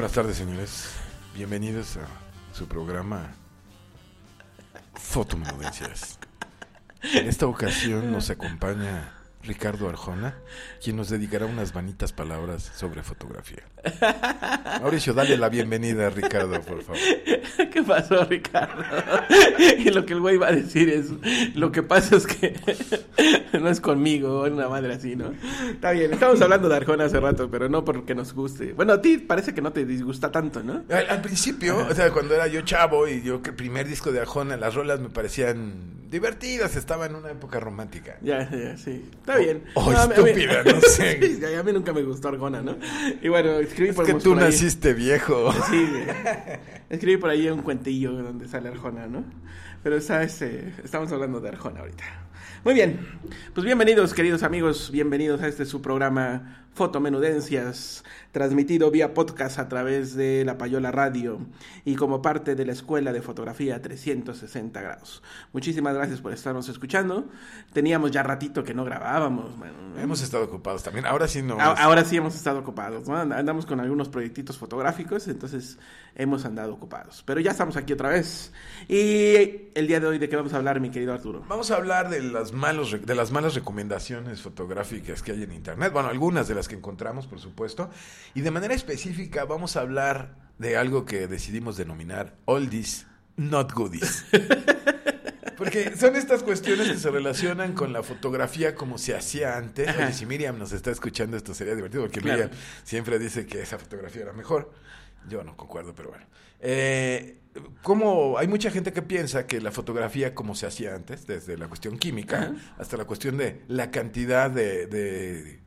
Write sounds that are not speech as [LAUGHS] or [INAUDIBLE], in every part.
Buenas tardes, señores. Bienvenidos a su programa Fotomenudencias. En esta ocasión nos acompaña Ricardo Arjona, quien nos dedicará unas vanitas palabras sobre fotografía. [LAUGHS] Mauricio, dale la bienvenida a Ricardo, por favor. [LAUGHS] ¿Qué pasó, Ricardo? [LAUGHS] Y lo que el güey va a decir es, lo que pasa es que no es conmigo, una madre así, ¿no? Está bien, estamos hablando de Arjona hace rato, pero no porque nos guste. Bueno, a ti parece que no te disgusta tanto, ¿no? Al, al principio, o sea, cuando era yo chavo y yo que el primer disco de Arjona, las rolas me parecían divertidas, estaba en una época romántica. Ya, ya, sí. Está bien. o a mí- estúpida, no [LAUGHS] sé. Sí, a mí nunca me gustó Arjona, ¿no? Y bueno, escribí Es por que tú por ahí- naciste viejo. Sí, [LAUGHS] escribí por ahí un cuentillo donde sale Arjona, ¿no? Pero está, este, estamos hablando de Arjona ahorita. Muy bien, pues bienvenidos queridos amigos, bienvenidos a este su programa Fotomenudencias, transmitido vía podcast a través de La Payola Radio y como parte de la Escuela de Fotografía 360 grados. Muchísimas gracias por estarnos escuchando. Teníamos ya ratito que no grabábamos. bueno, ¿no? Hemos estado ocupados también. Ahora sí no. A- Ahora sí hemos estado ocupados, ¿no? And- Andamos con algunos proyectitos fotográficos, entonces hemos andado ocupados. Pero ya estamos aquí otra vez. Y el día de hoy, ¿de qué vamos a hablar, mi querido Arturo? Vamos a hablar de las, malos, de las malas recomendaciones fotográficas que hay en Internet. Bueno, algunas de las que encontramos, por supuesto. Y de manera específica vamos a hablar de algo que decidimos denominar oldies, not goodies. [LAUGHS] Porque son estas cuestiones que se relacionan con la fotografía como se hacía antes. Oye, si Miriam nos está escuchando, esto sería divertido, porque Claro. Miriam siempre dice que esa fotografía era mejor. Yo no concuerdo, pero bueno. Eh, como hay mucha gente que piensa que la fotografía como se hacía antes, desde la cuestión química Ajá. hasta la cuestión de la cantidad de, de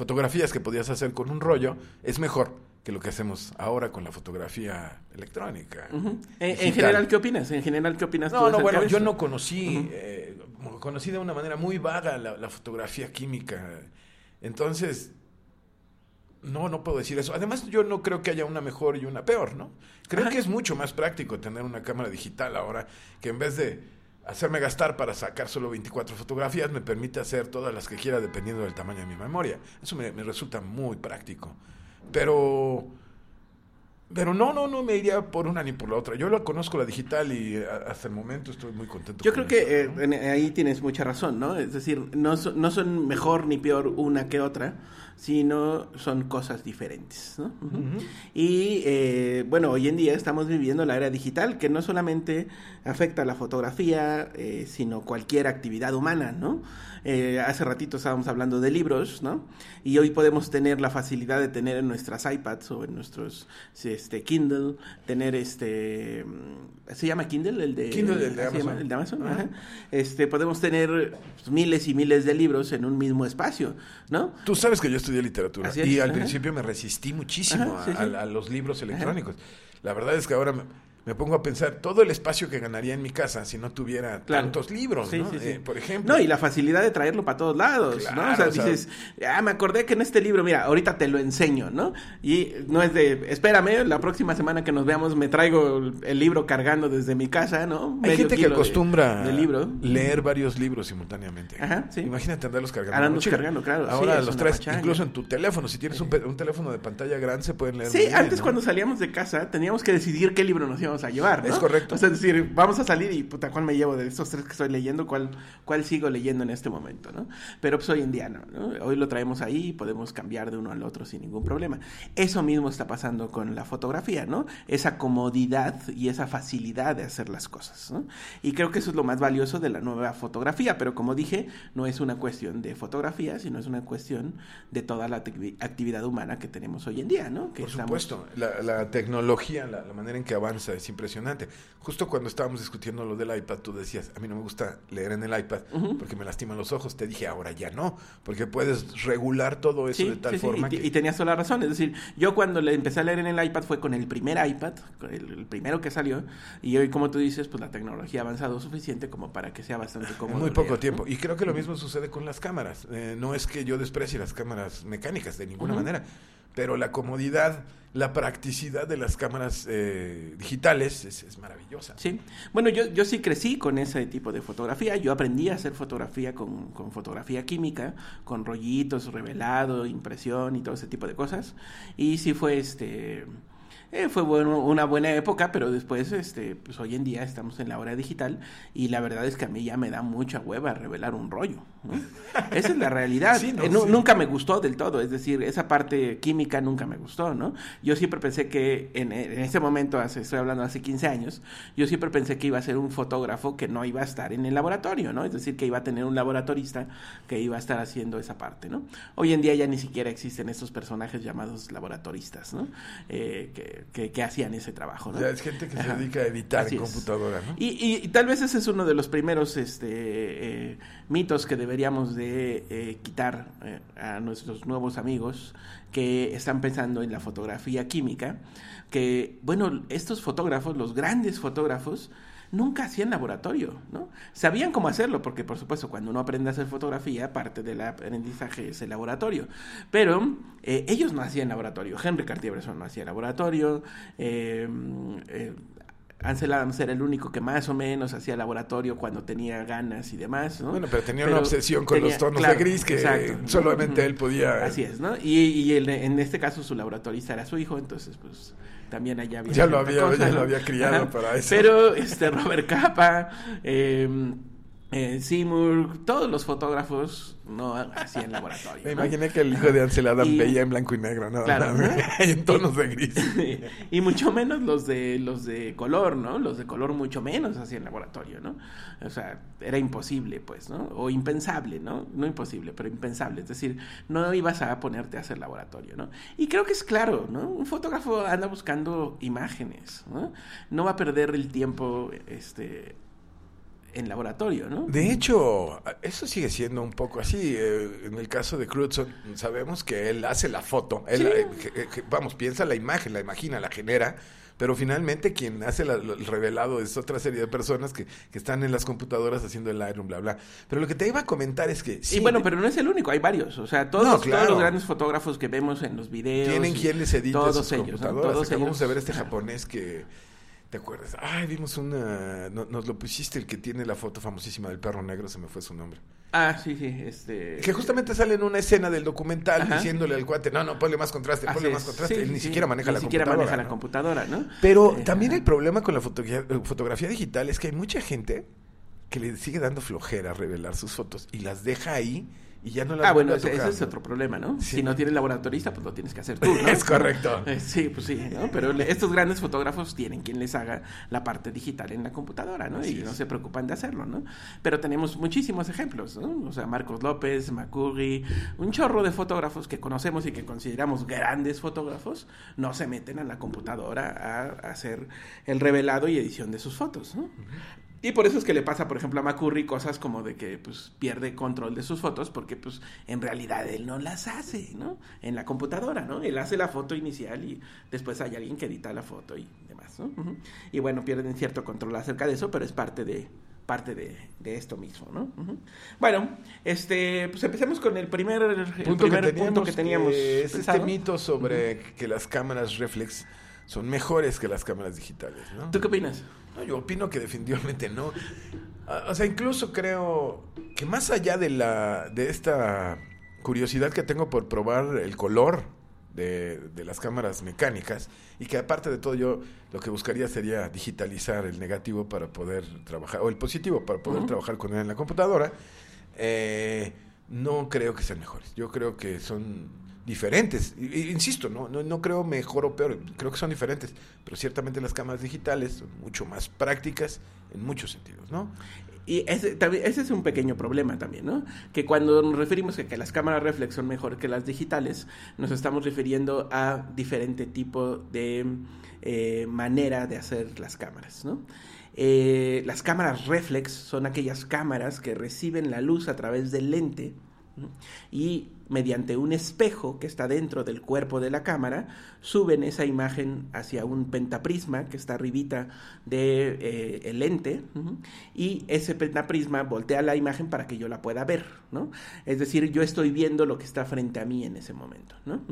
fotografías que podías hacer con un rollo, es mejor que lo que hacemos ahora con la fotografía electrónica. En, general, ¿qué opinas? En general, ¿qué opinas tú No, no, acerca bueno, yo no conocí, eh, conocí de una manera muy vaga la, la fotografía química. Entonces, no, no puedo decir eso. Además, yo no creo que haya una mejor y una peor, ¿no? Creo Ajá. que es mucho más práctico tener una cámara digital ahora que en vez de hacerme gastar para sacar solo 24 fotografías, me permite hacer todas las que quiera dependiendo del tamaño de mi memoria. Eso me, me resulta muy práctico. Pero... Pero no, no, no me iría por una ni por la otra. Yo la conozco la digital y eh, hasta el momento estoy muy contento. Yo con creo que eso, eh, ¿no? en- ahí tienes mucha razón, ¿no? Es decir, no, no son mejor ni peor una que otra, sino son cosas diferentes, ¿no? Y eh, bueno, hoy en día estamos viviendo la era digital que no solamente afecta a la fotografía, eh, sino cualquier actividad humana, ¿no? Eh, hace ratito estábamos hablando de libros, ¿no? Y hoy podemos tener la facilidad de tener en nuestras iPads o en nuestros este, Kindle, tener este... ¿Se llama Kindle? El de, Kindle, el de ¿así se llama? Amazon. El de Amazon, Ajá. ajá. Este, podemos tener miles y miles de libros en un mismo espacio, ¿no? Tú sabes que yo estudié literatura Así es, y al ajá. principio me resistí muchísimo Ajá, sí, a, sí. a- a los libros electrónicos. La verdad es que ahora me, pongo a pensar todo el espacio que ganaría en mi casa si no tuviera Claro. tantos libros, Sí, ¿no? sí, sí. Eh, por ejemplo. No, y la facilidad de traerlo para todos lados, ¿no? O sea, o sea- dices, ah, me acordé que en este libro, mira, ahorita te lo enseño, ¿no? Y no es de, espérame, la próxima semana que nos veamos me traigo el, libro cargando desde mi casa, ¿no? Hay Medio gente que de- acostumbra de libro. leer varios libros simultáneamente. Ajá, sí. Imagínate andarlos cargando. Andarlos cargando, claro, Ahora los traes incluso en tu teléfono. Si tienes un, teléfono de pantalla grande, se pueden leer. Sí, bien, antes ¿no? cuando salíamos de casa teníamos que decidir qué libro nos íbamos vamos a llevar, ¿no? Es correcto. O sea, es decir, vamos a salir y, puta, ¿cuál me llevo de estos tres que estoy leyendo? ¿Cuál, cuál sigo leyendo en este momento, no? Pero pues hoy en día no, ¿no? Hoy lo traemos ahí y podemos cambiar de uno al otro sin ningún problema. Eso mismo está pasando con la fotografía, ¿no? Esa comodidad y esa facilidad de hacer las cosas, ¿no? Y creo que eso es lo más valioso de la nueva fotografía, pero como dije, no es una cuestión de fotografía, sino es una cuestión de toda la activi- actividad humana que tenemos hoy en día, ¿no? Que Por estamos- supuesto, la, la tecnología, la, la manera en que avanza es impresionante. Justo cuando estábamos discutiendo lo del iPad, tú decías, a mí no me gusta leer en el iPad porque me lastiman los ojos. Te dije, ahora ya no, porque puedes regular todo eso Sí, de tal sí, sí, forma y, que... y tenías toda la razón. Es decir, yo cuando le empecé a leer en el iPad fue con el primer iPad, el, el primero que salió, y hoy, como tú dices, pues la tecnología ha avanzado suficiente como para que sea bastante En cómodo. muy poco leer, ¿no? tiempo. Y creo que lo mismo sucede con las cámaras. Eh, no es que yo desprecie las cámaras mecánicas de ninguna manera, pero la comodidad, la practicidad de las cámaras eh, digitales es, maravillosa. Sí, bueno, yo, yo sí crecí con ese tipo de fotografía. Yo aprendí a hacer fotografía con, con fotografía química, con rollitos, revelado, impresión y todo ese tipo de cosas. Y sí fue este. Eh, fue bueno, una buena época, pero después, este, pues hoy en día estamos en la hora digital y la verdad es que a mí ya me da mucha hueva revelar un rollo. ¿no? [LAUGHS] Esa es la realidad. Sí, no, Eh, sí. Nunca me gustó del todo, es decir, esa parte química nunca me gustó, ¿no? Yo siempre pensé que en, en ese momento, hace, estoy hablando hace 15 años, yo siempre pensé que iba a ser un fotógrafo que no iba a estar en el laboratorio, ¿no? Es decir, que iba a tener un laboratorista que iba a estar haciendo esa parte, ¿no? Hoy en día ya ni siquiera existen estos personajes llamados laboratoristas, ¿no? Eh, que, que- que hacían ese trabajo, ¿no? Ya es gente que se dedica a editar Así en computadora, ¿no? Y, y- y tal vez ese es uno de los primeros este, eh, mitos que deberíamos de eh, quitar eh, a nuestros nuevos amigos que están pensando en la fotografía química, que, bueno, estos fotógrafos, los grandes fotógrafos, nunca hacían laboratorio, ¿no? Sabían cómo hacerlo, porque por supuesto cuando uno aprende a hacer fotografía, parte del aprendizaje es el laboratorio, pero eh, ellos no hacían laboratorio, Henry Cartier-Bresson no hacía laboratorio, eh, eh, Ansel Adams era el único que más o menos hacía laboratorio cuando tenía ganas y demás, ¿no? Bueno, pero tenía una obsesión con tenía- los tonos claro, de gris que exacto. solamente él podía... Así es, ¿no? Y, y el- en este caso su laboratorista era su hijo, entonces pues también allá había Ya lo cierta había- ya lo había criado para eso. Pero este [LAUGHS] Robert Capa, eh, eh, Seymour, todos los fotógrafos no hacían laboratorio. [LAUGHS] Me ¿no? imaginé que el hijo de Ansel Adam Y- veía en blanco y negro, Claro, [LAUGHS] ¿no? en tonos de gris. [LAUGHS] y mucho menos los de los de color, ¿no? Los de color mucho menos hacían laboratorio, ¿no? O sea, era imposible, pues, ¿no? O impensable, ¿no? No imposible, pero impensable. Es decir, no ibas a ponerte a hacer laboratorio, ¿no? Y creo que es claro, ¿no? Un fotógrafo anda buscando imágenes, ¿no? No va a perder el tiempo, este en laboratorio, ¿no? De hecho, eso sigue siendo un poco así. eh, en el caso de Crutzen, sabemos que él hace la foto. Él, Sí. eh, que- vamos, piensa la imagen, la imagina, la genera. Pero finalmente quien hace la- el revelado es otra serie de personas que, que están en las computadoras haciendo el Lightroom, bla, bla. Pero lo que te iba a comentar es que... sí, y bueno, pero no es el único, hay varios. O sea, todos, No, los- claro. todos los grandes fotógrafos que vemos en los videos. tienen quien les todos sus ellos, ¿no? computadoras. Todos Acabamos ellos. de ver este japonés que... ¿Te acuerdas? Ay, vimos una... no- nos lo pusiste, el que tiene la foto famosísima del perro negro, se me fue su nombre. Ah, sí, sí, este... Que justamente sale en una escena del documental Ajá. diciéndole al cuate, no, no, ponle más contraste, Así ponle más contraste. Sí, Él ni sí, siquiera maneja ni la siquiera computadora. maneja la computadora, ¿no? Pero Eh, también el problema con la fotografía, fotografía digital es que hay mucha gente que le sigue dando flojera revelar sus fotos y las deja ahí y ya no las Ah, bueno, ese, es otro problema, ¿no? Sí. Si no tienes laboratorista, pues lo tienes que hacer tú, [LAUGHS] ¿no? Es correcto. Eh, Sí, pues sí, ¿no? Pero estos grandes fotógrafos tienen quien les haga la parte digital en la computadora, ¿no? Así y no se preocupan de hacerlo, ¿no? Pero tenemos muchísimos ejemplos, ¿no? O sea, Marcos López, McCurry, un chorro de fotógrafos que conocemos y que consideramos grandes fotógrafos, no se meten a la computadora a, hacer el revelado y edición de sus fotos, ¿no? Y por eso es que le pasa, por ejemplo, a McCurry cosas como de que pues pierde control de sus fotos porque pues en realidad él no las hace, ¿no? En la computadora, ¿no? Él hace la foto inicial y después hay alguien que edita la foto y demás, ¿no? Y bueno, pierden cierto control acerca de eso, pero es parte de parte de, de esto mismo, ¿no? Bueno, este, pues empecemos con el primer, el Punto primer que teníamos, punto que teníamos que es este mito sobre que las cámaras reflex son mejores que las cámaras digitales, ¿no? ¿Tú qué opinas? No, yo opino que definitivamente no. Ah, O sea, incluso creo que más allá de la de esta curiosidad que tengo por probar el color de, de, las cámaras mecánicas y que aparte de todo yo lo que buscaría sería digitalizar el negativo para poder trabajar, o el positivo para poder trabajar con él en la computadora. Eh, no creo que sean mejores. Yo creo que son diferentes. insisto, ¿no? No, no creo mejor o peor, creo que son diferentes. Pero ciertamente las cámaras digitales son mucho más prácticas en muchos sentidos, ¿no? Y ese, ese, es un pequeño problema también, ¿no? Que cuando nos referimos a que las cámaras reflex son mejor que las digitales, nos estamos refiriendo a diferente tipo de eh, manera de hacer las cámaras, ¿no? Eh, las cámaras reflex son aquellas cámaras que reciben la luz a través del lente y mediante un espejo que está dentro del cuerpo de la cámara, suben esa imagen hacia un pentaprisma que está arribita del de, eh, lente y ese pentaprisma voltea la imagen para que yo la pueda ver, ¿no? Es decir, yo estoy viendo lo que está frente a mí en ese momento, ¿no?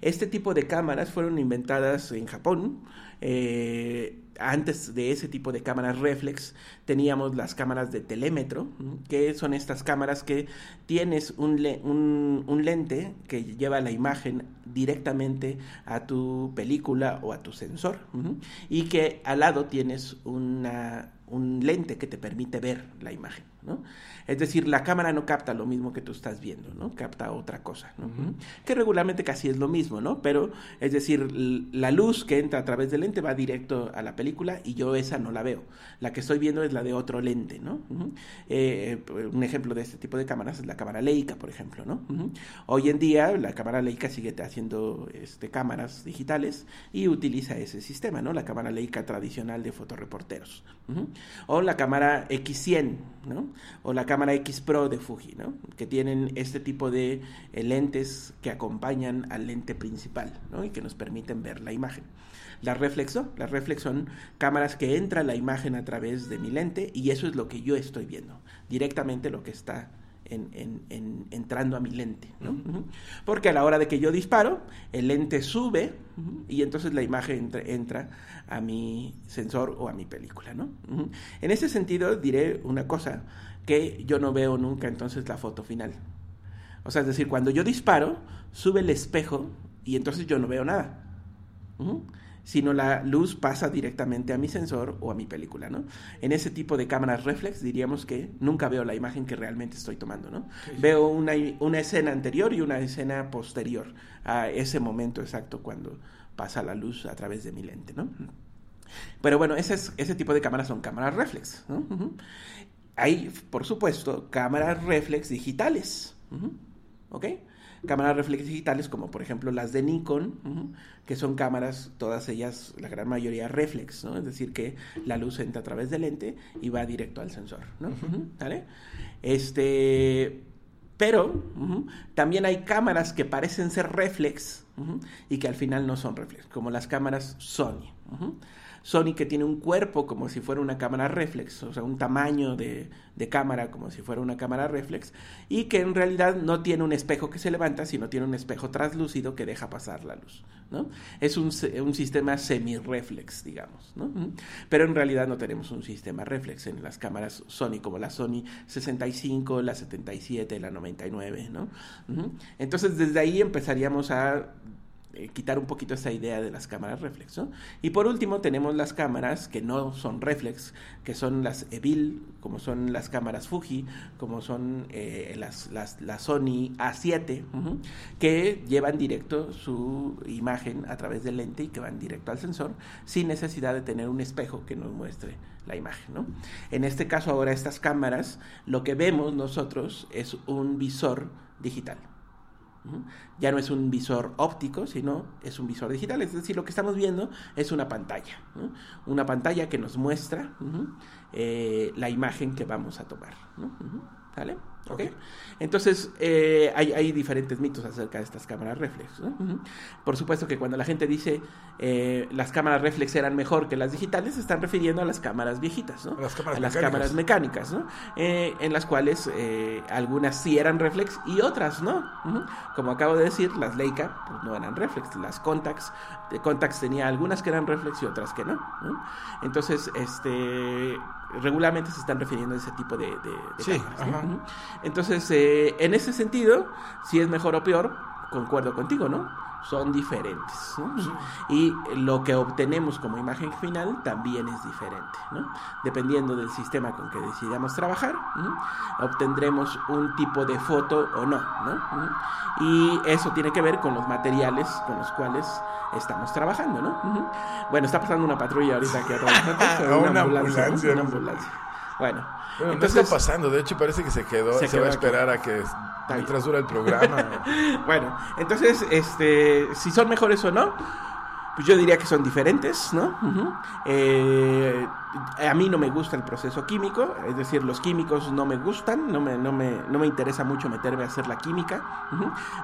Este tipo de cámaras fueron inventadas en Japón, eh, antes de ese tipo de cámaras reflex teníamos las cámaras de telémetro, que son estas cámaras que tienes un, un, lente que lleva la imagen directamente a tu película o a tu sensor y que al lado tienes una, un lente que te permite ver la imagen. ¿no? Es decir, la cámara no capta lo mismo que tú estás viendo, ¿no? Capta otra cosa, ¿no? Que regularmente casi es lo mismo, ¿no? Pero, es decir, la luz que entra a través del lente va directo a la película y yo esa no la veo. La que estoy viendo es la de otro lente, ¿no? Eh, un ejemplo de este tipo de cámaras es la cámara Leica, por ejemplo, ¿no? Hoy en día la cámara Leica sigue haciendo este, cámaras digitales y utiliza ese sistema, ¿no? La cámara Leica tradicional de fotoreporteros. O la cámara X100, ¿no? O la cámara X Pro de Fuji, ¿no? que tienen este tipo de eh, lentes que acompañan al lente principal y que nos permiten ver la imagen. Las reflex las reflex son cámaras que entra la imagen a través de mi lente y eso es lo que yo estoy viendo, directamente lo que está en, entrando a mi lente. ¿no? Porque a la hora de que yo disparo, el lente sube y entonces la imagen entra, a mi sensor o a mi película. ¿no? En ese sentido diré una cosa, que yo no veo nunca entonces la foto final. O sea, es decir, cuando yo disparo, sube el espejo y entonces yo no veo nada. Sino la luz pasa directamente a mi sensor o a mi película, ¿no? En ese tipo de cámaras reflex diríamos que nunca veo la imagen que realmente estoy tomando, ¿no? Veo una, una escena anterior y una escena posterior a ese momento exacto cuando pasa la luz a través de mi lente, ¿no? Pero bueno, ese, ese tipo de cámaras son cámaras reflex, ¿no? hay, por supuesto, cámaras reflex digitales. ¿Ok? Cámaras reflex digitales como por ejemplo las de Nikon, que son cámaras, todas ellas, la gran mayoría reflex, ¿no? Es decir, que la luz entra a través del lente y va directo al sensor, ¿no? ¿Vale? Este, pero también hay cámaras que parecen ser reflex y que al final no son reflex, como las cámaras Sony. Sony que tiene un cuerpo como si fuera una cámara reflex, o sea, un tamaño de, cámara como si fuera una cámara reflex, y que en realidad no tiene un espejo que se levanta, sino tiene un espejo translúcido que deja pasar la luz, ¿no? Es un, un sistema semi-reflex, digamos, ¿no? Pero en realidad no tenemos un sistema reflex en las cámaras Sony, como la Sony 65, la 77, la 99, ¿no? Entonces, desde ahí empezaríamos a eh, quitar un poquito esa idea de las cámaras reflex. Y por último tenemos las cámaras que no son reflex, que son las Evil, como son las cámaras Fuji, como son eh, las, las, Sony A7, que llevan directo su imagen a través del lente y que van directo al sensor sin necesidad de tener un espejo que nos muestre la imagen. ¿no? En este caso ahora estas cámaras, lo que vemos nosotros es un visor digital. Ya no es un visor óptico, sino es un visor digital. Es decir, lo que estamos viendo es una pantalla. Una pantalla que nos muestra eh, la imagen que vamos a tomar. ¿Vale? ¿Okay? Entonces, eh, hay, diferentes mitos acerca de estas cámaras reflex. Por supuesto que cuando la gente dice eh, las cámaras reflex eran mejor que las digitales, se están refiriendo a las cámaras viejitas, ¿no? a las cámaras mecánicas, ¿no? Eh, en las cuales algunas sí eran reflex y otras no. Como acabo de decir, las Leica pues, no eran reflex, las Contax, de Contax tenía algunas que eran reflex y otras que no. Entonces, este regularmente se están refiriendo a ese tipo de, cámaras. Entonces, eh, en ese sentido, si es mejor o peor, concuerdo contigo, ¿no? Son diferentes. ¿no? Y lo que obtenemos como imagen final también es diferente, ¿no? Dependiendo del sistema con que decidamos trabajar, ¿no? obtendremos un tipo de foto o no, ¿no? Y eso tiene que ver con los materiales con los cuales estamos trabajando, ¿no? Bueno, está pasando una patrulla ahorita aquí [LAUGHS] atrás. Una una, ambulancia. Una ambulancia. Bueno, Bueno, entonces, no está pasando, de hecho parece que se quedó, Se se, va a aquí. esperar a que mientras dura el programa. [LAUGHS] bueno, entonces, este, si son mejores o no, pues yo diría que son diferentes, ¿no? Eh, a mí no me gusta el proceso químico, es decir, los químicos no me gustan, no me, no me, no me interesa mucho meterme a hacer la química.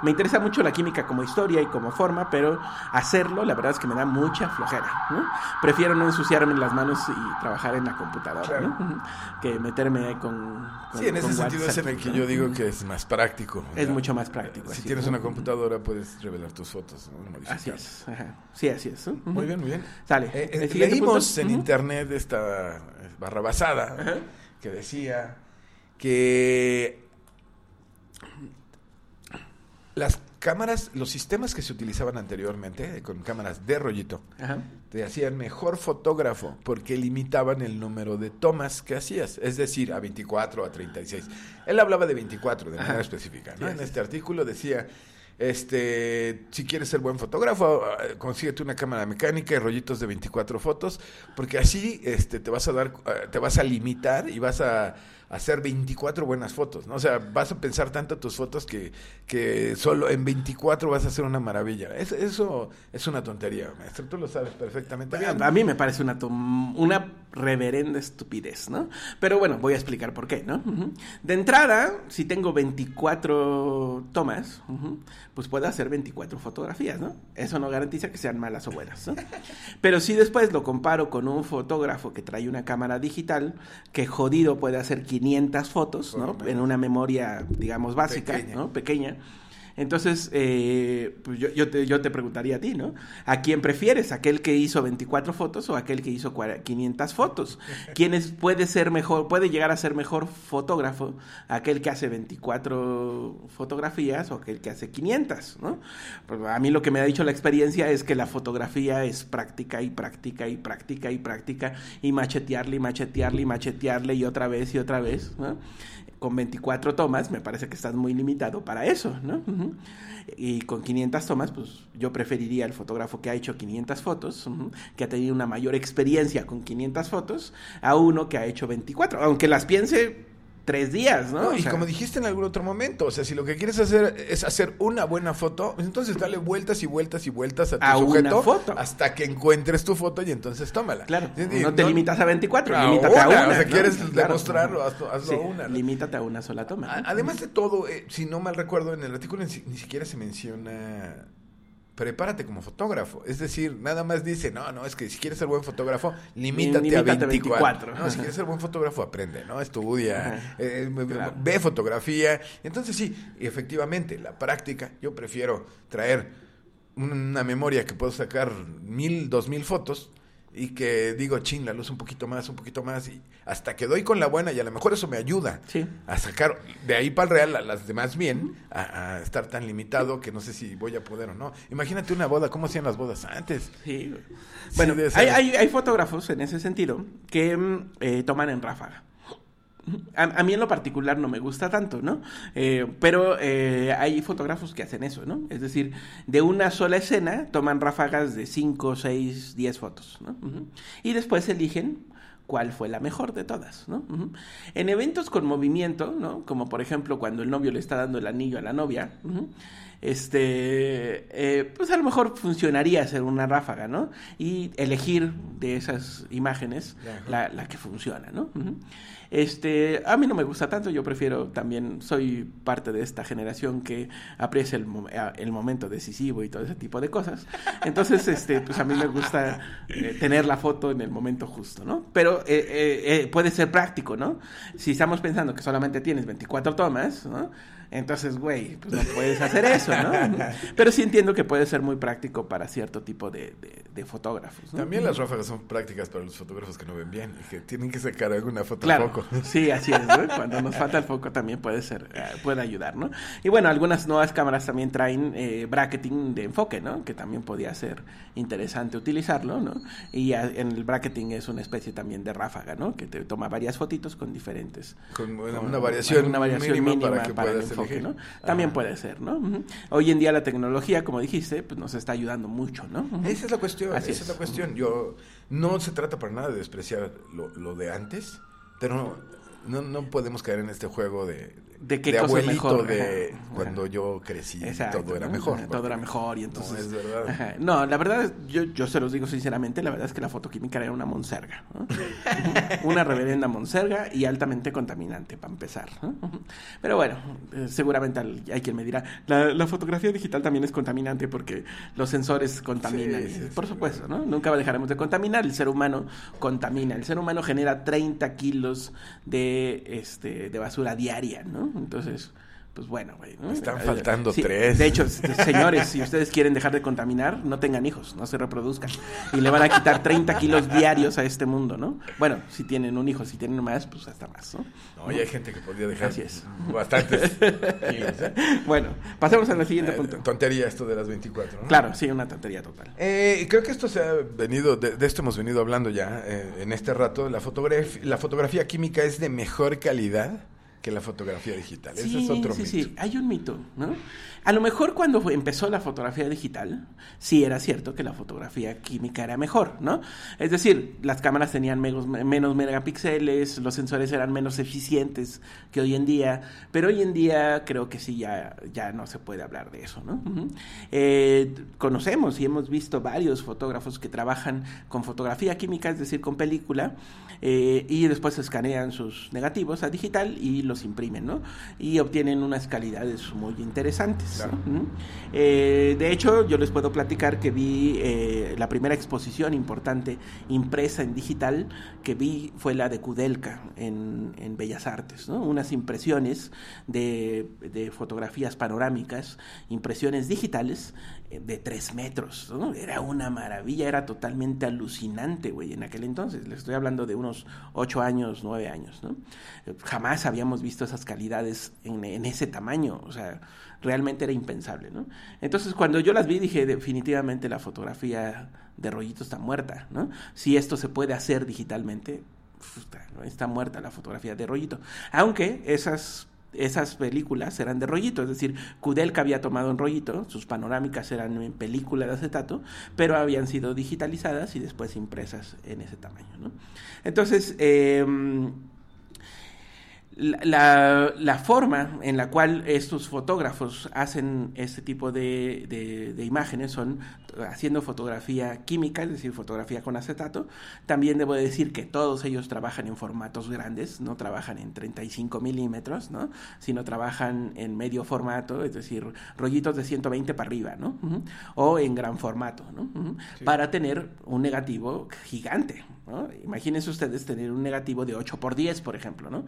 Me interesa mucho la química como historia y como forma, pero hacerlo, la verdad es que me da mucha flojera. ¿no? Prefiero no ensuciarme las manos y trabajar en la computadora, Claro. ¿no? Que meterme con, con- Sí, en ese con sentido es WhatsApp, en el que yo digo que es más práctico. Es mucho más práctico. Si así tienes es, una computadora puedes revelar tus fotos. Así es. Ajá. Sí, así es. Muy bien, muy bien. Sale. Eh, eh, ¿El siguiente leímos en internet esta eh, barra basada Ajá. que decía que las cámaras, los sistemas que se utilizaban anteriormente, eh, con cámaras de rollito, Ajá. te hacían mejor fotógrafo porque limitaban el número de tomas que hacías, es decir, a 24 a 36. Él hablaba de 24 de manera Ajá. específica. ¿no? Sí, en sí, este artículo decía, este, si quieres ser buen fotógrafo, eh, consíguete una cámara mecánica y rollitos de 24 fotos, porque así este, te vas a dar, eh, te vas a limitar y vas a hacer 24 buenas fotos, ¿no? O sea, vas a pensar tanto tus fotos que, que solo en 24 vas a hacer una maravilla. Es- eso es una tontería, maestro. Tú lo sabes perfectamente bien. A mí me parece una, una reverenda estupidez, ¿no? Pero bueno, voy a explicar por qué, ¿no? De entrada, si tengo 24 tomas, pues puedo hacer 24 fotografías, ¿no? Eso no garantiza que sean malas o buenas, ¿no? [LAUGHS] Pero si después lo comparo con un fotógrafo que trae una cámara digital, que jodido puede hacer 500 fotos, Por ¿no? En una memoria, digamos, básica, Pequeña. ¿no? Pequeña. Entonces, eh, pues yo, yo, te, yo te preguntaría a ti, ¿no? ¿A quién prefieres? ¿Aquel que hizo 24 fotos o aquel que hizo cua- 500 fotos? [LAUGHS] ¿Quién es- puede ser mejor, puede llegar a ser mejor fotógrafo? ¿Aquel que hace 24 fotografías o aquel que hace 500, ¿no? Pues a mí lo que me ha dicho la experiencia es que la fotografía es práctica y práctica y práctica y práctica y machetearle y machetearle y machetearle y otra vez y otra vez, ¿no? Con 24 tomas, me parece que estás muy limitado para eso, ¿no? Y con 500 tomas, pues yo preferiría el fotógrafo que ha hecho 500 fotos, que ha tenido una mayor experiencia con 500 fotos, a uno que ha hecho 24, aunque las piense tres días, ¿no? No, O y sea, como dijiste en algún otro momento, o sea, si lo que quieres hacer es hacer una buena foto, pues entonces dale vueltas y vueltas y vueltas a tu A una sujeto foto. hasta que encuentres tu foto y entonces tómala. Claro, Sí, no te limitas a 24, a limítate a una, una. o sea, ¿no? quieres Claro. demostrarlo, hazlo- hazlo Sí, a una, ¿no? Limítate a una sola toma. Además de todo, eh, si no mal recuerdo, en el artículo ni siquiera se menciona prepárate como fotógrafo. Es decir, nada más dice, no, no, es que si quieres ser buen fotógrafo, limítate, Limítate a a 24. 24. No, si quieres ser buen fotógrafo, aprende, ¿no? Estudia, eh, eh, Claro. ve fotografía. Entonces sí, efectivamente, la práctica, yo prefiero traer una memoria que puedo sacar mil, dos mil fotos y que digo, chin, la luz un poquito más, un poquito más, y hasta que doy con la buena y a lo mejor eso me ayuda Sí. a sacar de ahí para el real a las demás bien, a, a estar tan limitado que no sé si voy a poder o no. Imagínate una boda, ¿cómo hacían las bodas antes? Sí. Bueno, hay, hay, hay fotógrafos en ese sentido que mm, eh, toman en ráfaga. A, a mí en lo particular no me gusta tanto, ¿no? Eh, pero eh, hay fotógrafos que hacen eso, ¿no? Es decir, de una sola escena toman ráfagas de 5, 6, 10 fotos, ¿no? Y después eligen cuál fue la mejor de todas, ¿no? En eventos con movimiento, ¿no? Como por ejemplo cuando el novio le está dando el anillo a la novia, este, eh, pues a lo mejor funcionaría hacer una ráfaga, ¿no? Y elegir de esas imágenes la, la que funciona, ¿no? Este, a mí no me gusta tanto, yo prefiero también, soy parte de esta generación que aprecia el, el momento decisivo y todo ese tipo de cosas. Entonces, este, pues a mí me gusta eh, tener la foto en el momento justo, ¿no? Pero eh, eh, eh, puede ser práctico, ¿no? Si estamos pensando que solamente tienes 24 tomas, ¿no? Entonces, güey, pues no puedes hacer eso, ¿no? Pero sí entiendo que puede ser muy práctico para cierto tipo de, de- de fotógrafos. ¿no? También las ráfagas son prácticas para los fotógrafos que no ven bien y que tienen que sacar alguna foto Claro, poco. [LAUGHS] sí, así es, ¿no? Cuando nos falta el foco también puede ser, eh, puede ayudar, ¿no? Y bueno, algunas nuevas cámaras también traen eh, bracketing de enfoque, ¿no? Que también podría ser interesante utilizarlo, ¿no? Y a- en el bracketing es una especie también de ráfaga, ¿no? Que te toma varias fotitos con diferentes... Con una, con una variación, una variación mínima, mínima para que el puedas enfoque, elegir. ¿no? También puede ser, ¿no? Hoy en día la tecnología, como dijiste, pues nos está ayudando mucho, ¿no? Esa es la cuestión, Así esa es. es. la cuestión. Yo no se trata para nada de despreciar lo, lo de antes, pero no, no podemos caer en este juego de, De qué cosa es abuelito mejor, de ajá. cuando yo crecí Exacto, todo era ¿no? mejor. Todo era mejor y entonces... No, es verdad. Ajá. No, la verdad, yo, yo se los digo sinceramente, la verdad es que la fotoquímica era una monserga. ¿no? [LAUGHS] una reverenda monserga y altamente contaminante, para empezar. ¿no? Pero bueno, eh, seguramente hay quien me dirá, la, la fotografía digital también es contaminante porque los sensores contaminan. Sí, sí, Por sí, supuesto, ¿no? Nunca dejaremos de contaminar. El ser humano contamina. El ser humano genera 30 kilos de, este, de basura diaria, ¿no? Entonces... Pues bueno, güey. ¿no? Están faltando sí, tres. De hecho, señores, si ustedes quieren dejar de contaminar, no tengan hijos, no se reproduzcan. Y le van a quitar 30 kilos diarios a este mundo, ¿no? Bueno, si tienen un hijo, si tienen más, pues hasta más, ¿no? No, y hay gente que podría dejar Así es. bastantes [LAUGHS] kilos. ¿eh? Bueno, pasemos al siguiente Eh, punto. tontería esto de las 24, ¿no? Claro, sí, una tontería total. Eh, creo que esto se ha venido, de, de esto hemos venido hablando ya eh, en este rato. La, fotograf- la fotografía química es de mejor calidad que la fotografía digital. Ese es otro sí, mito. sí, hay un mito, ¿no? A lo mejor cuando empezó la fotografía digital, sí era cierto que la fotografía química era mejor, ¿no? Es decir, las cámaras tenían menos, menos megapíxeles, los sensores eran menos eficientes que hoy en día, pero hoy en día creo que sí ya, ya no se puede hablar de eso, ¿no? Eh, conocemos y hemos visto varios fotógrafos que trabajan con fotografía química, es decir, con película, eh, y después escanean sus negativos a digital y los imprimen, ¿no? Y obtienen unas calidades muy interesantes. Claro. ¿no? Ujú. Eh, de hecho, yo les puedo platicar que vi eh, la primera exposición importante impresa en digital que vi fue la de Kudelka en, en Bellas Artes, ¿no? Unas impresiones de, de fotografías panorámicas, impresiones digitales de tres metros, ¿no? Era una maravilla, era totalmente alucinante, güey, en aquel entonces. Les estoy hablando de unos ocho años, nueve años, ¿no? Jamás habíamos visto esas calidades en, ese tamaño, o sea, realmente era impensable, ¿no? Entonces, cuando yo las vi, dije, definitivamente la fotografía de rollito está muerta, ¿no? Si esto se puede hacer digitalmente, está muerta la fotografía de rollito. Aunque esas esas películas eran de rollito, es decir, Kudelka había tomado en rollito, sus panorámicas eran en película de acetato, pero habían sido digitalizadas y después impresas en ese tamaño. ¿no? Entonces, eh, la, la, forma en la cual estos fotógrafos hacen este tipo de, de, de, imágenes son haciendo fotografía química, es decir, fotografía con acetato. También debo decir que todos ellos trabajan en formatos grandes, no trabajan en 35 milímetros, ¿no? sino trabajan en medio formato, es decir, rollitos de 120 para arriba, ¿no? Uh -huh. o en gran formato, ¿no? Uh -huh. sí. para tener un negativo gigante. Imagínense ustedes tener un negativo de 8 por 10, por ejemplo, ¿no?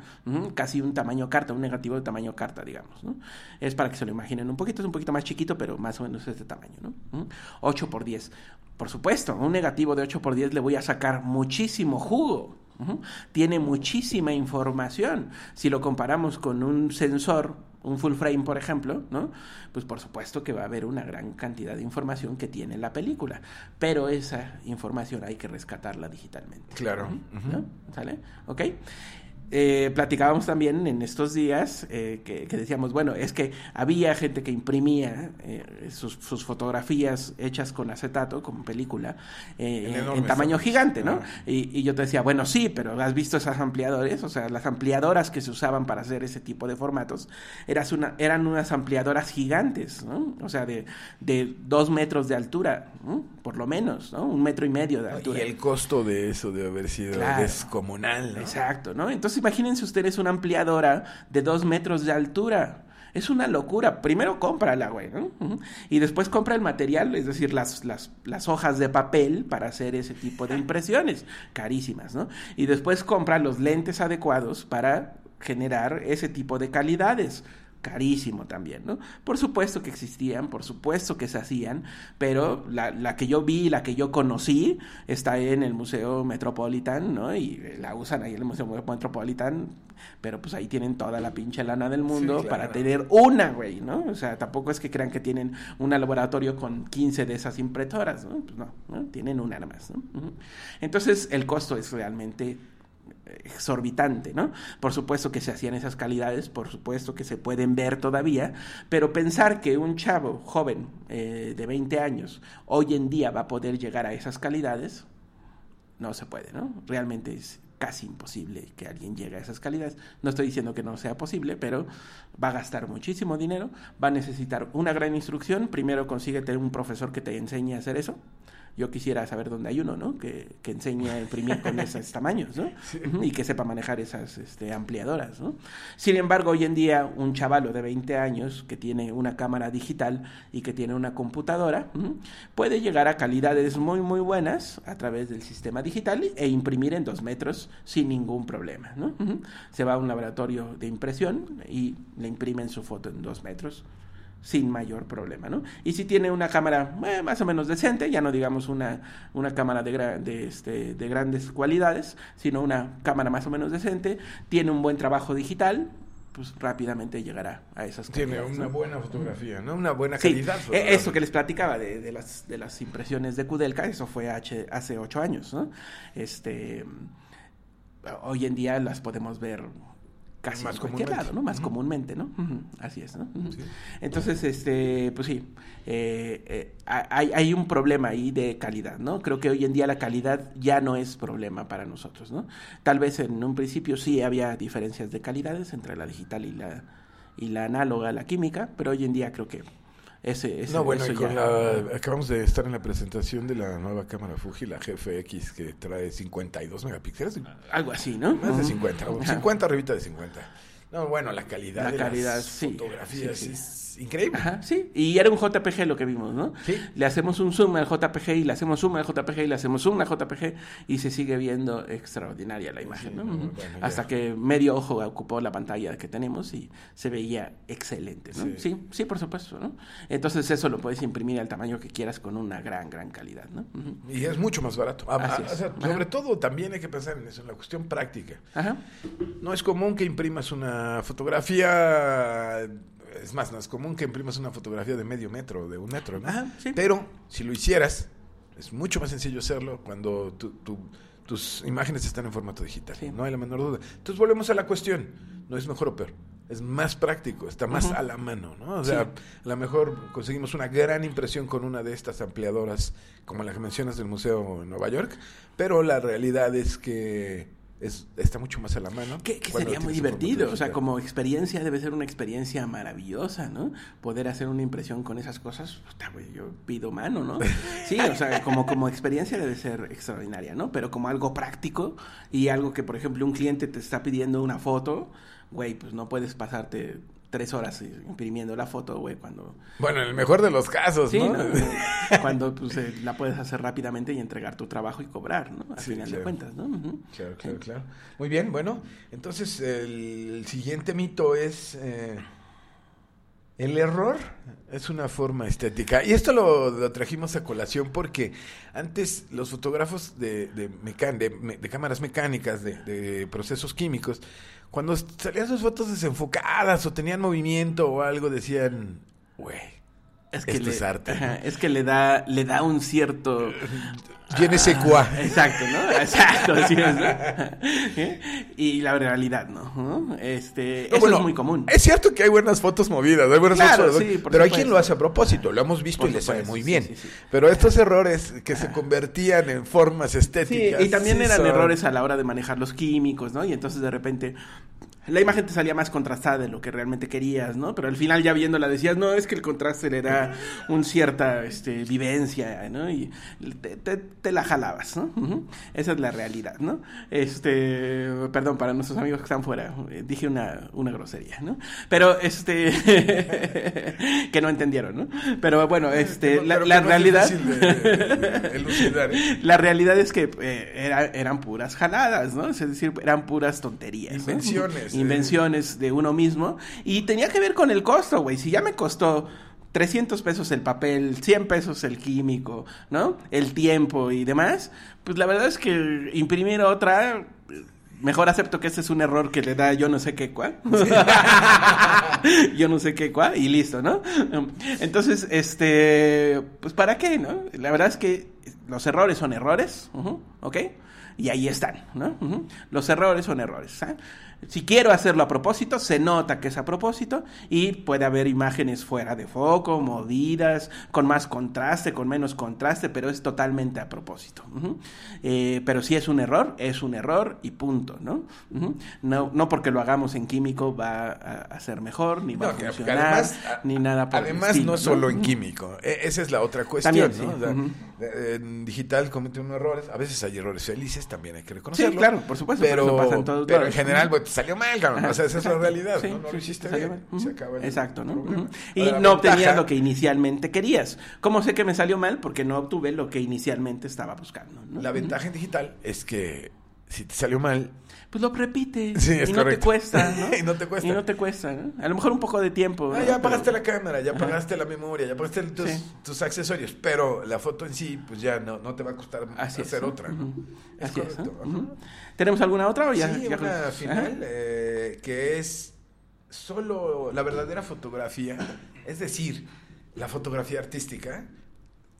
Casi un tamaño carta, un negativo de tamaño carta, digamos. Es para que se lo imaginen un poquito, es un poquito más chiquito, pero más o menos es este tamaño. ¿no? 8 por 10. Por supuesto, un negativo de 8 por 10 le voy a sacar muchísimo jugo. Tiene muchísima información. Si lo comparamos con un sensor, un full frame, por ejemplo, ¿no? Pues por supuesto que va a haber una gran cantidad de información que tiene la película. Pero esa información hay que rescatarla digitalmente. Claro. ¿No? ¿Sale? ¿Ok? Eh, platicábamos también en estos días eh, que, que, decíamos, bueno, es que había gente que imprimía eh, sus, sus, fotografías hechas con acetato, con película, en, en, tamaño gigante, ¿no? Ah. Y, y, yo te decía, bueno, sí, pero ¿has visto esas ampliadores? O sea, las ampliadoras que se usaban para hacer ese tipo de formatos eras una, eran unas ampliadoras gigantes, ¿no? O sea, de, de dos metros de altura, ¿no? por lo menos, ¿no? Un metro y medio de altura. Y el costo de eso debe haber sido claro. descomunal, ¿no? Exacto, ¿no? Entonces imagínense ustedes una ampliadora de dos metros de altura. Es una locura. Primero cómprala, güey, ¿no? Y después compra el material, es decir, las, las, las hojas de papel para hacer ese tipo de impresiones, carísimas, ¿no? Y después compra los lentes adecuados para generar ese tipo de calidades carísimo también, ¿no? Por supuesto que existían, por supuesto que se hacían, pero la, la, que yo vi, la que yo conocí, está en el Museo Metropolitan, ¿no? Y la usan ahí en el Museo Metropolitan, pero pues ahí tienen toda la pinche lana del mundo Sí, claro. para tener una, güey, ¿no? O sea, tampoco es que crean que tienen un laboratorio con 15 de esas impresoras, ¿no? Pues no, ¿no? Tienen una nada más, ¿no? Entonces, el costo es realmente exorbitante, ¿no? Por supuesto que se hacían esas calidades, por supuesto que se pueden ver todavía, pero pensar que un chavo joven eh, de 20 años hoy en día va a poder llegar a esas calidades, no se puede, ¿no? Realmente es casi imposible que alguien llegue a esas calidades. No estoy diciendo que no sea posible, pero va a gastar muchísimo dinero, va a necesitar una gran instrucción. Primero consíguete un profesor que te enseñe a hacer eso. Yo quisiera saber dónde hay uno, ¿no? Que, que enseñe a imprimir con [LAUGHS] esos tamaños, ¿no? Y que sepa manejar esas este, ampliadoras, ¿no? Sin embargo, hoy en día, un chavalo de 20 años que tiene una cámara digital y que tiene una computadora, puede llegar a calidades muy, muy buenas a través del sistema digital e imprimir en dos metros sin ningún problema, ¿no? Se va a un laboratorio de impresión y le imprimen su foto en dos metros sin mayor problema, ¿no? Y si tiene una cámara eh, más o menos decente, ya no digamos una, una cámara de, gra- de, este, de grandes cualidades, sino una cámara más o menos decente, tiene un buen trabajo digital, pues rápidamente llegará a esas Tiene una ¿no? buena fotografía, ¿no? Una buena Sí, calidad. eh, eso que les platicaba de, de las, de las impresiones de Kudelka, eso fue hace, hace ocho años, ¿no? Este, hoy en día las podemos ver casi Más en cualquier lado, ¿no? Más comúnmente, ¿no? Así es, ¿no? Sí. Entonces, este, pues sí, eh, eh, hay, hay un problema ahí de calidad, ¿no? Creo que hoy en día la calidad ya no es problema para nosotros, ¿no? Tal vez en un principio sí había diferencias de calidades entre la digital y la, y la análoga, la química, pero hoy en día creo que ese, ese No, bueno, y con la- acabamos de estar en la presentación de la nueva cámara Fuji, la GFX, que trae 52 megapíxeles. algo así, ¿no? Más de Ujú. 50, o Ajá. 50 arribita de 50. No, bueno, la calidad La de calidad, las sí, fotografías sí, sí. es increíble. Ajá, sí, y era un JPG lo que vimos, ¿no? Sí. Le hacemos un zoom al JPG y le hacemos zoom al JPG y le hacemos zoom al JPG y se sigue viendo extraordinaria la imagen, Sí, ¿no? bueno. Hasta que medio ojo ocupó la pantalla que tenemos y se veía excelente, ¿no? Sí. Sí, sí, por supuesto, ¿no? Entonces eso lo puedes imprimir al tamaño que quieras con una gran, gran calidad, ¿no? Y es mucho más barato. Ah, Así ah, es. o sea, Ajá. sobre todo también hay que pensar en eso, en la cuestión práctica. Ajá. No es común que imprimas una fotografía, es más, no es común que imprimas una fotografía de medio metro, de un metro, ¿no? Ajá, sí. Pero si lo hicieras, es mucho más sencillo hacerlo cuando tu- tu- tus imágenes están en formato digital. Sí. No hay la menor duda. Entonces volvemos a la cuestión. No es mejor o peor. Es más práctico, está más a la mano, ¿no? O sea, Sí. a lo mejor conseguimos una gran impresión con una de estas ampliadoras, como la que mencionas del Museo en Nueva York, pero la realidad es que es, está mucho más a la mano. Que, sería muy divertido, o sea, como experiencia debe ser una experiencia maravillosa, ¿no? Poder hacer una impresión con esas cosas, puta, güey, yo pido mano, ¿no? [LAUGHS] Sí, o sea, como, como experiencia debe ser extraordinaria, ¿no? Pero como algo práctico y algo que, por ejemplo, un cliente te está pidiendo una foto, güey, pues no puedes pasarte tres horas imprimiendo la foto, güey, cuando... Bueno, en el mejor de los casos, Sí, ¿no? ¿no? [LAUGHS] cuando pues, eh, la puedes hacer rápidamente y entregar tu trabajo y cobrar, ¿no? Al Sí, final de cuentas, ¿no? Claro, claro, claro. Muy bien, bueno, entonces el, siguiente mito es eh, el error es una forma estética. Y esto lo, lo trajimos a colación porque antes los fotógrafos de, de, mecan- de, de cámaras mecánicas, de, de procesos químicos, cuando salían sus fotos desenfocadas o tenían movimiento o algo, decían, güey, Es que, Esto le, es arte, es que le da, le da un cierto... je ne sais quoi. Ah, Exacto, ¿no? [LAUGHS] Exacto, sí, ¿no? [LAUGHS] Y la realidad, ¿no? ¿no? Este, No, eso bueno, es muy común. Es cierto que hay buenas fotos movidas, hay buenas Claro, fotos, sí, pero hay quien lo hace a propósito, lo hemos visto Por y le sale supuesto, muy bien. sí, sí. Pero estos errores que se convertían en formas Sí, estéticas. y también eran son- errores a la hora de manejar los químicos, ¿no? Y entonces de repente la imagen te salía más contrastada de lo que realmente querías, ¿no? Pero al final ya viéndola decías, no, es que el contraste le da un cierta este, vivencia, ¿no? Y te, la jalabas, ¿no? Esa es la realidad, ¿no? Este, perdón, para nuestros amigos que están fuera, eh, dije una, una grosería, ¿no? Pero, este, [LAUGHS] que no entendieron, ¿no? Pero bueno, este, la, realidad... [LAUGHS] la realidad es que eh, eran puras jaladas, ¿no? Es decir, eran puras tonterías. Invenciones invenciones de uno mismo. Y tenía que ver con el costo, güey. Si ya me costó 300 pesos el papel, 100 pesos el químico, ¿no? El tiempo y demás, pues la verdad es que imprimir otra, mejor acepto que ese es un error que le da yo no sé qué cuál. [LAUGHS] yo no sé qué cuál y listo, ¿no? Entonces, este, pues para qué, ¿no? La verdad es que los errores son errores, ¿ok? Y ahí están, ¿no? Los errores son errores. ¿eh? Si quiero hacerlo a propósito, se nota que es a propósito y puede haber imágenes fuera de foco, movidas, con más contraste, con menos contraste, pero es totalmente a propósito. Eh, pero si es un error, es un error y punto, ¿no? no, no porque lo hagamos en químico va a, ser mejor, ni va a funcionar, ni nada por Además, no solo en químico, e, esa es la otra cuestión, en digital cometen unos errores, a veces hay errores felices, también hay que reconocerlo. Sí, claro, por supuesto, pero, pero en general, salió mal, cabrón. O sea, esa es la realidad, ¿no? No lo hiciste bien. Se acaba el Exacto, ¿no? Y no obtenías lo que inicialmente querías. ¿Cómo sé que me salió mal? Porque no obtuve lo que inicialmente estaba buscando, ¿no? La ventaja en digital es que si te salió mal, pues lo repite. [LAUGHS] Sí, es y no te cuesta, ¿no? [LAUGHS] y no te cuesta. Y no te cuesta, ¿no? A lo mejor un poco de tiempo. Ah, ya pagaste la cámara, ya pagaste la memoria, ya pagaste tus, accesorios, pero la foto en sí, pues ya no, no te va a costar hacer otra. Es Así Es, ¿Tenemos alguna otra o ya? Sí, una final eh, que es solo la verdadera fotografía, es decir, la fotografía artística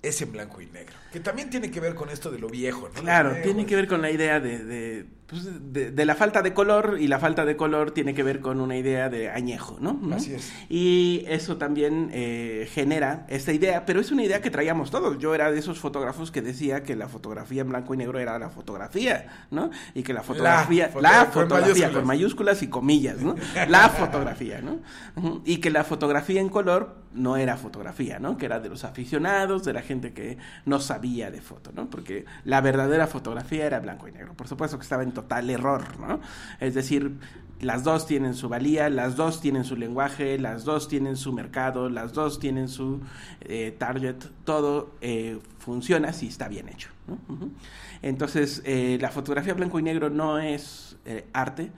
es en blanco y negro. Que también tiene que ver con esto de lo viejo, ¿no? Claro, tiene que ver con la idea de, pues, de, la falta de color y la falta de color tiene que ver con una idea de añejo, ¿no? Así es. Y eso también eh, genera esta idea, pero es una idea que traíamos todos. Yo era de esos fotógrafos que decía que la fotografía en blanco y negro era la fotografía, ¿no? Y que la fotografía, la, fotografía, con mayúsculas. y comillas, ¿no? La fotografía, ¿no? Y que la fotografía en color no era fotografía, ¿no? Que era de los aficionados, de la gente que no sabía de foto, ¿no? Porque la verdadera fotografía era blanco y negro. Por supuesto que estaba en total error, ¿no? Es decir, las dos tienen su valía, las dos tienen su lenguaje, las dos tienen su mercado, las dos tienen su eh, target, todo eh, funciona si está bien hecho. Entonces, eh, la fotografía blanco y negro no es arte,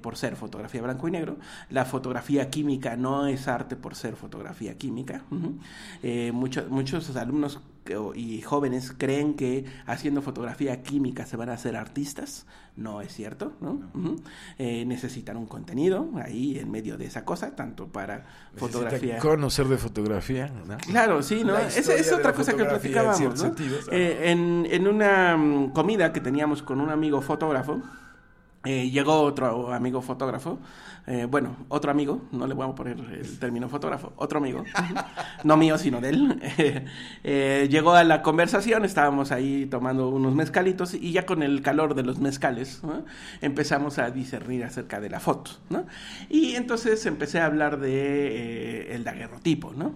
por ser fotografía blanco y negro. La fotografía química no es arte por ser fotografía química. Muchos, muchos alumnos y jóvenes creen que haciendo fotografía química se van a hacer artistas. No es cierto, ¿no? Eh, necesitan un contenido ahí en medio de esa cosa, tanto para fotografía. Conocer de fotografía, Claro, sí, ¿no? Esa es otra cosa que platicábamos, ¿no? en, en una mm, comida que teníamos con un amigo fotógrafo, eh, llegó otro amigo fotógrafo eh, bueno, otro amigo, no le voy a poner el término fotógrafo, otro amigo, [LAUGHS] no mío, sino de él, [LAUGHS] eh, llegó a la conversación, estábamos ahí tomando unos mezcalitos y ya con el calor de los mezcales empezamos a discernir acerca de la foto, ¿no? Y entonces empecé a hablar de el daguerrotipo, ¿no?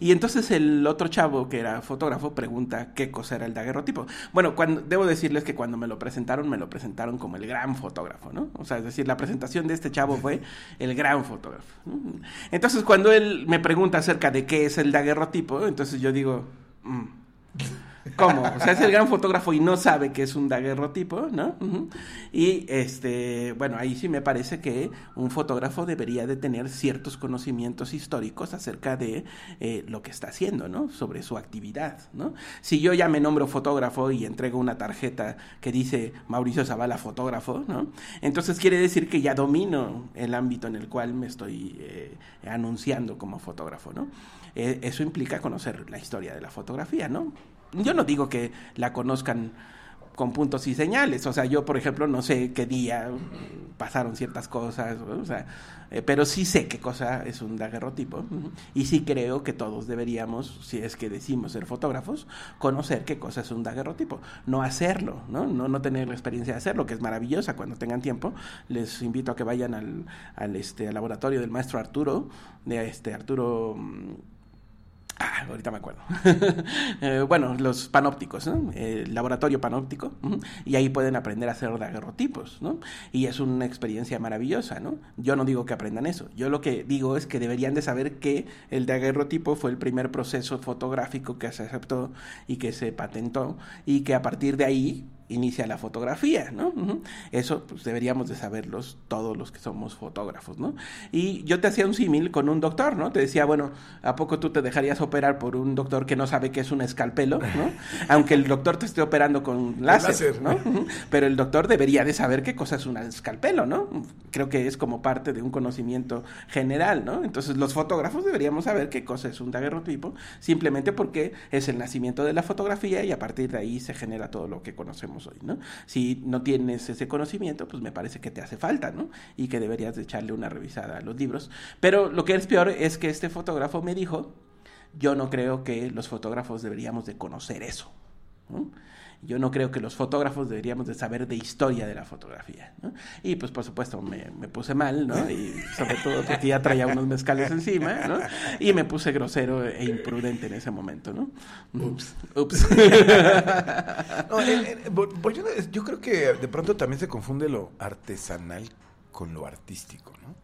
Y entonces el otro chavo que era fotógrafo pregunta qué cosa era el daguerrotipo. Bueno, cuando, debo decirles que cuando me lo presentaron, me lo presentaron como el gran fotógrafo, ¿no? O sea, es decir, la presentación de este chavo fue el gran fotógrafo. Entonces, cuando él me pregunta acerca de qué es el daguerrotipo, entonces yo digo, mm, ¿Cómo? O sea, es el gran fotógrafo y no sabe que es un daguerrotipo, ¿no? Y, este, bueno, ahí sí me parece que un fotógrafo debería de tener ciertos conocimientos históricos acerca de eh, lo que está haciendo, ¿no? Sobre su actividad, ¿no? Si yo ya me nombro fotógrafo y entrego una tarjeta que dice Mauricio Zavala fotógrafo, ¿no? Entonces quiere decir que ya domino el ámbito en el cual me estoy eh, anunciando como fotógrafo, ¿no? Eh, eso implica conocer la historia de la fotografía, ¿no? Yo no digo que la conozcan con puntos y señales. O sea, yo, por ejemplo, no sé qué día pasaron ciertas cosas, o sea, eh, pero sí sé qué cosa es un daguerrotipo y sí creo que todos deberíamos, si es que decimos ser fotógrafos, conocer qué cosa es un daguerrotipo, no hacerlo, ¿no? No, no tener la experiencia de hacerlo, que es maravillosa cuando tengan tiempo. Les invito a que vayan al, al, este, al laboratorio del maestro Arturo, de este Arturo mm, Ah, ahorita me acuerdo. [LAUGHS] Eh, bueno, los panópticos, ¿no? El laboratorio panóptico. Y ahí pueden aprender a hacer daguerrotipos, ¿no? Y es una experiencia maravillosa, ¿no? Yo no digo que aprendan eso. Yo lo que digo es que deberían de saber que el daguerrotipo fue el primer proceso fotográfico que se aceptó y que se patentó y que a partir de ahí inicia la fotografía, ¿no? Eso pues deberíamos de saberlos todos los que somos fotógrafos, ¿no? Y yo te hacía un símil con un doctor, ¿no? Te decía, bueno, ¿a poco tú te dejarías operar por un doctor que no sabe qué es un escalpelo, ¿no? [LAUGHS] Aunque el doctor te esté operando con láser, ¿no? Pero el doctor debería de saber qué cosa es un escalpelo, ¿no? Creo que es como parte de un conocimiento general, ¿no? Entonces los fotógrafos deberíamos saber qué cosa es un daguerrotipo, simplemente porque es el nacimiento de la fotografía y a partir de ahí se genera todo lo que conocemos hoy, ¿no? Si no tienes ese conocimiento, pues me parece que te hace falta, ¿no? Y que deberías de echarle una revisada a los libros. Pero lo que es peor es que este fotógrafo me dijo, yo no creo que los fotógrafos deberíamos de conocer eso. Yo no creo que los fotógrafos deberíamos de saber de historia de la fotografía, ¿no? Y pues por supuesto me, puse mal, ¿no? Y sobre todo porque ya traía unos mezcales encima, ¿no? Y me puse grosero e imprudente en ese momento, ¿no? Ups. Ups. [LAUGHS] yo creo que de pronto también se confunde lo artesanal con lo artístico, ¿no?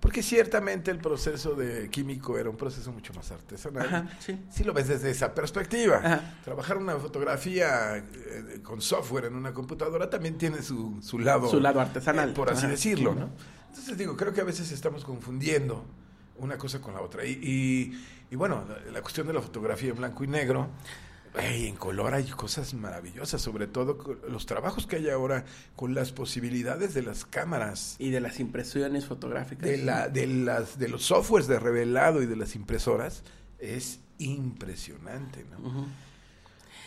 Porque ciertamente el proceso de químico era un proceso mucho más artesanal. sí. Si lo ves desde esa perspectiva. Trabajar una fotografía eh, con software en una computadora también tiene su, su lado... Su lado artesanal. Eh, por así decirlo, ¿no? Entonces digo, creo que a veces estamos confundiendo una cosa con la otra. Y, y, y bueno, la, cuestión de la fotografía en blanco y negro en color hay cosas maravillosas, sobre todo los trabajos que hay ahora con las posibilidades de las cámaras. Y de las impresiones fotográficas. De, la, de, las, de los softwares de revelado y de las impresoras, es impresionante. ¿no?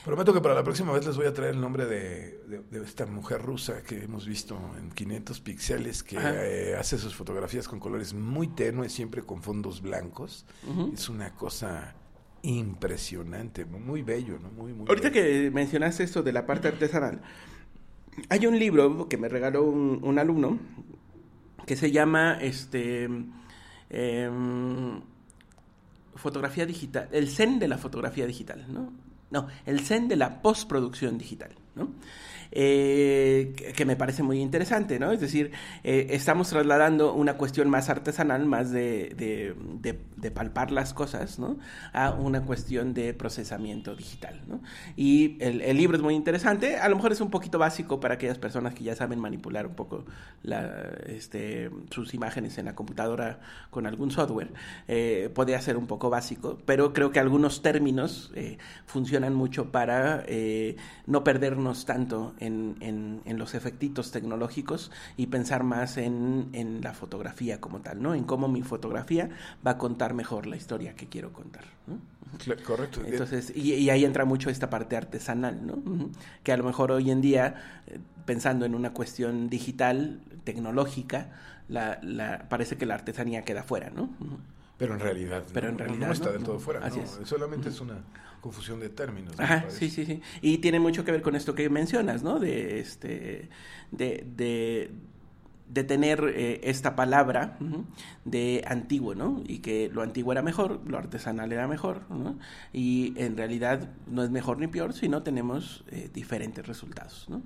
Prometo que para la próxima vez les voy a traer el nombre de, esta mujer rusa que hemos visto en 500 píxeles, que eh, hace sus fotografías con colores muy tenues, siempre con fondos blancos. Es una cosa impresionante, muy bello, ¿no? Muy, muy Ahorita que mencionaste esto de la parte artesanal, hay un libro que me regaló un, alumno que se llama este em, fotografía digital, el zen de la fotografía digital, ¿no? No, el zen de la postproducción digital, ¿no? Eh, que me parece muy interesante, ¿no? Es decir, eh, estamos trasladando una cuestión más artesanal, más de, de, palpar las cosas, ¿no? A una cuestión de procesamiento digital, ¿no? Y el, libro es muy interesante, a lo mejor es un poquito básico para aquellas personas que ya saben manipular un poco este, sus imágenes en la computadora con algún software, eh, podría ser un poco básico, pero creo que algunos términos funcionan mucho para no perdernos tanto en, en, los efectitos tecnológicos y pensar más en, en, la fotografía como tal, ¿no? En cómo mi fotografía va a contar mejor la historia que quiero contar. Correcto. Entonces, y, ahí entra mucho esta parte artesanal, ¿no? Que a lo mejor hoy en día, eh, pensando en una cuestión digital, tecnológica, la, la, parece que la artesanía queda fuera, ¿no? Pero en realidad, Pero en realidad no, está del todo fuera. Así es. Solamente es una confusión de términos. Ajá, sí, sí, sí. Y tiene mucho que ver con esto que mencionas, ¿no? De este, de, de de tener eh, esta palabra de antiguo, ¿no? Y que lo antiguo era mejor, lo artesanal era mejor, ¿no? Y en realidad no es mejor ni peor, sino tenemos eh, diferentes resultados, ¿no?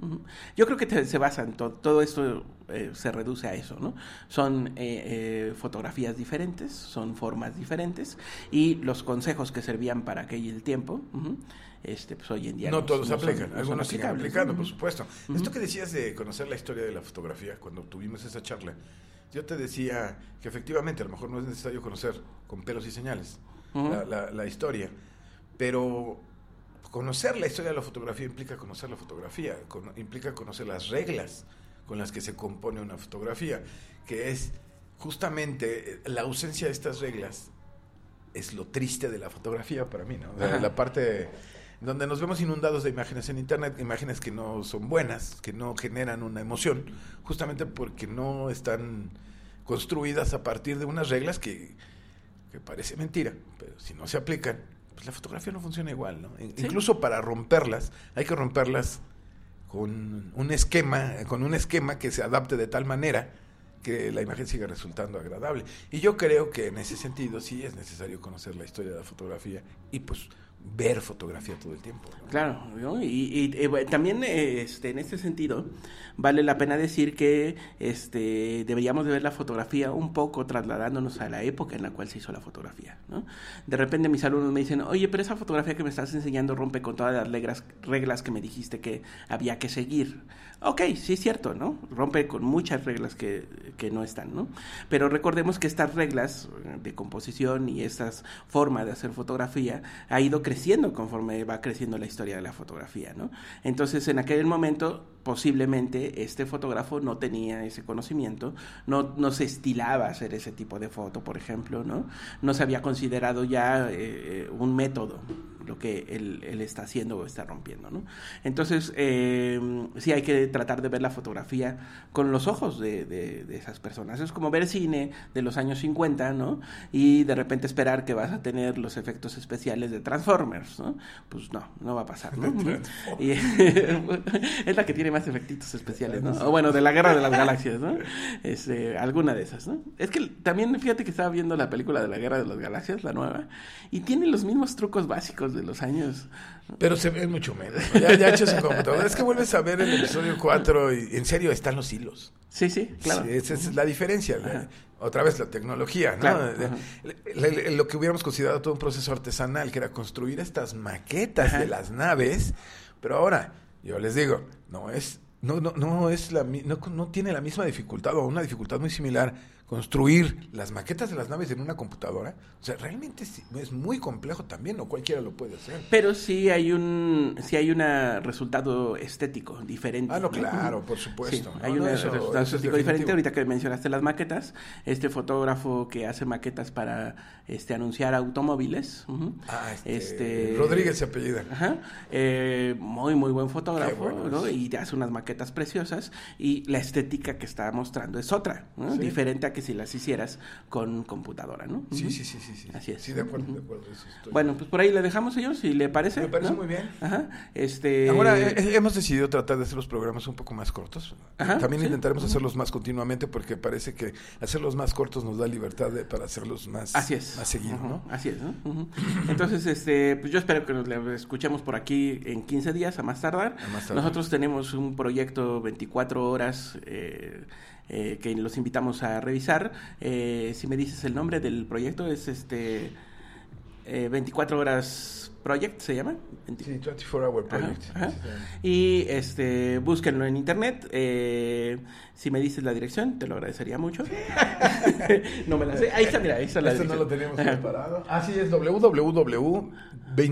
Yo creo que se basa en todo, esto eh, se reduce a eso, ¿no? Son fotografías diferentes, son formas diferentes y los consejos que servían para aquel tiempo, este, pues hoy en día no, todos aplican, algunos siguen aplicando, por supuesto. Esto que decías de conocer la historia de la fotografía, cuando tuvimos esa charla, yo te decía que efectivamente a lo mejor no es necesario conocer con pelos y señales la, la, historia, pero conocer la historia de la fotografía implica conocer la fotografía, implica conocer las reglas con las que se compone una fotografía, que es justamente la ausencia de estas reglas es lo triste de la fotografía para mí, ¿no? la parte donde nos vemos inundados de imágenes en Internet, imágenes que no son buenas, que no generan una emoción, justamente porque no están construidas a partir de unas reglas que, que parece mentira, pero si no se aplican, pues la fotografía no funciona igual, ¿no? Incluso para romperlas, hay que romperlas con un esquema, con un esquema que se adapte de tal manera que la imagen siga resultando agradable. Y yo creo que en ese sentido sí es necesario conocer la historia de la fotografía y pues ver fotografía todo el tiempo. Claro, y, también este, en este sentido vale la pena decir que este, deberíamos de ver la fotografía un poco trasladándonos a la época en la cual se hizo la fotografía. ¿no? De repente mis alumnos me dicen, oye, pero esa fotografía que me estás enseñando rompe con todas las reglas que me dijiste que había que seguir. Ok, sí es cierto, ¿no? Rompe con muchas reglas que, que no están, ¿no? Pero recordemos que estas reglas de composición y estas formas de hacer fotografía ha ido creciendo conforme va creciendo la historia de la fotografía, ¿no? Entonces, en aquel momento, posiblemente este fotógrafo no tenía ese conocimiento, no, no se estilaba hacer ese tipo de foto, por ejemplo, ¿no? No se había considerado ya eh, un método lo que él, él, está haciendo o está rompiendo, ¿no? Entonces, eh, sí hay que tratar de ver la fotografía con los ojos de, de, esas personas. Es como ver cine de los años 50, ¿no? Y de repente esperar que vas a tener los efectos especiales de Transformers, ¿no? Pues no, no va a pasar, ¿no? [LAUGHS] [LAUGHS] y, [LAUGHS] es la que tiene más efectitos especiales, ¿no? O bueno, de la Guerra de las Galaxias, ¿no? Este, alguna de esas, ¿no? Es que también, fíjate que estaba viendo la película de la Guerra de las Galaxias, la nueva, y tiene los mismos trucos básicos de los años. Pero se ve mucho menos. Ya, ya hecho su computadora. Es que vuelves a ver el episodio 4 y en serio están los hilos. Sí, sí, claro. esa es la diferencia. Otra vez la tecnología, ¿no? lo que hubiéramos considerado todo un proceso artesanal, que era construir estas maquetas de las naves, pero ahora, yo les digo, no es, no, no, no es la, no, no tiene la misma dificultad o una dificultad muy similar construir las maquetas de las naves en una computadora, o sea, realmente es, muy complejo también, no cualquiera lo puede hacer. Pero sí hay un sí hay un resultado estético diferente. Ah, no, claro, por supuesto. hay un resultado estético diferente. Ahorita que mencionaste las maquetas, este fotógrafo que hace maquetas para este anunciar automóviles. ah, este, este, Rodríguez se apellida. Ajá, eh, muy, muy buen fotógrafo, ¿no? Y hace unas maquetas preciosas y la estética que está mostrando es otra, ¿no? diferente a que si las hicieras con computadora, ¿no? Sí, sí, sí, sí, Así es. Sí, de acuerdo, de acuerdo. Bueno, pues por ahí le dejamos, señor, si le parece. Me parece muy bien. Ajá. Este... Ahora, eh, eh, hemos decidido tratar de hacer los programas un poco más cortos. Ajá, También intentaremos hacerlos más continuamente porque parece que hacerlos más cortos nos da libertad para hacerlos más, Así es. más seguido, ¿no? Así es, ¿no? Entonces, este, pues yo espero que nos escuchemos por aquí en 15 días, a más tardar. A más tardar. Nosotros tenemos un proyecto 24 horas eh, eh, que los invitamos a revisar. Eh, si me dices el nombre del proyecto, es este 24 eh, horas Project se llama. Sí, 24 Hour Project. Y este, búsquenlo en internet. si me dices la dirección, te lo agradecería mucho. [LAUGHS] no me la sé. Ahí está, mira, ahí está la dirección. no lo teníamos preparado. Así es, www,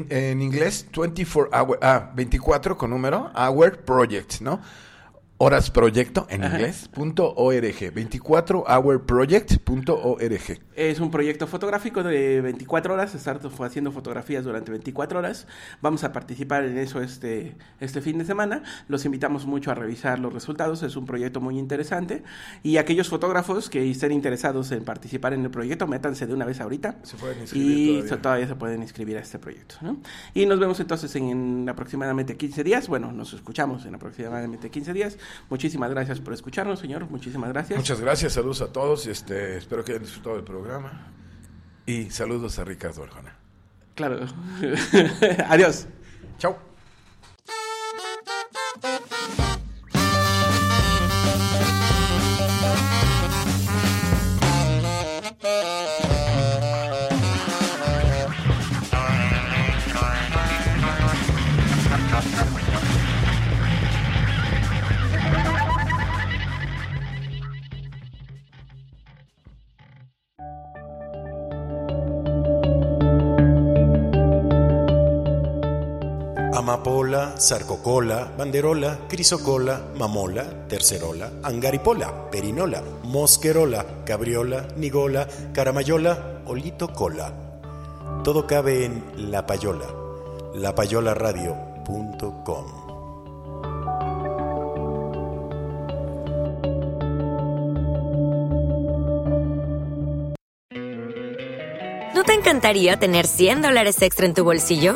en inglés, 24 hour, ah, 24 con número, hour project, ¿no? Horas Proyecto en inglés, punto org, 24hourproject.org. Es un proyecto fotográfico de 24 horas, estar haciendo fotografías durante 24 horas. Vamos a participar en eso este, este fin de semana. Los invitamos mucho a revisar los resultados, es un proyecto muy interesante. Y aquellos fotógrafos que estén interesados en participar en el proyecto, métanse de una vez ahorita. Se pueden inscribir. Y todavía. se pueden inscribir a este proyecto. ¿no? Y nos vemos entonces en, en aproximadamente 15 días. Bueno, nos escuchamos en aproximadamente 15 días. Muchísimas gracias por escucharnos, señor. Muchísimas gracias. Muchas gracias. Saludos a todos. Este, espero que hayan disfrutado del programa. Y saludos a Ricardo Arjona. Claro. [LAUGHS] Adiós. Chao. Sarcocola, banderola, crisocola, mamola, tercerola, angaripola, perinola, mosquerola, cabriola, nigola, caramayola, olito cola. Todo cabe en la payola, lapayolaradio.com. ¿No te encantaría tener 100 dólares extra en tu bolsillo?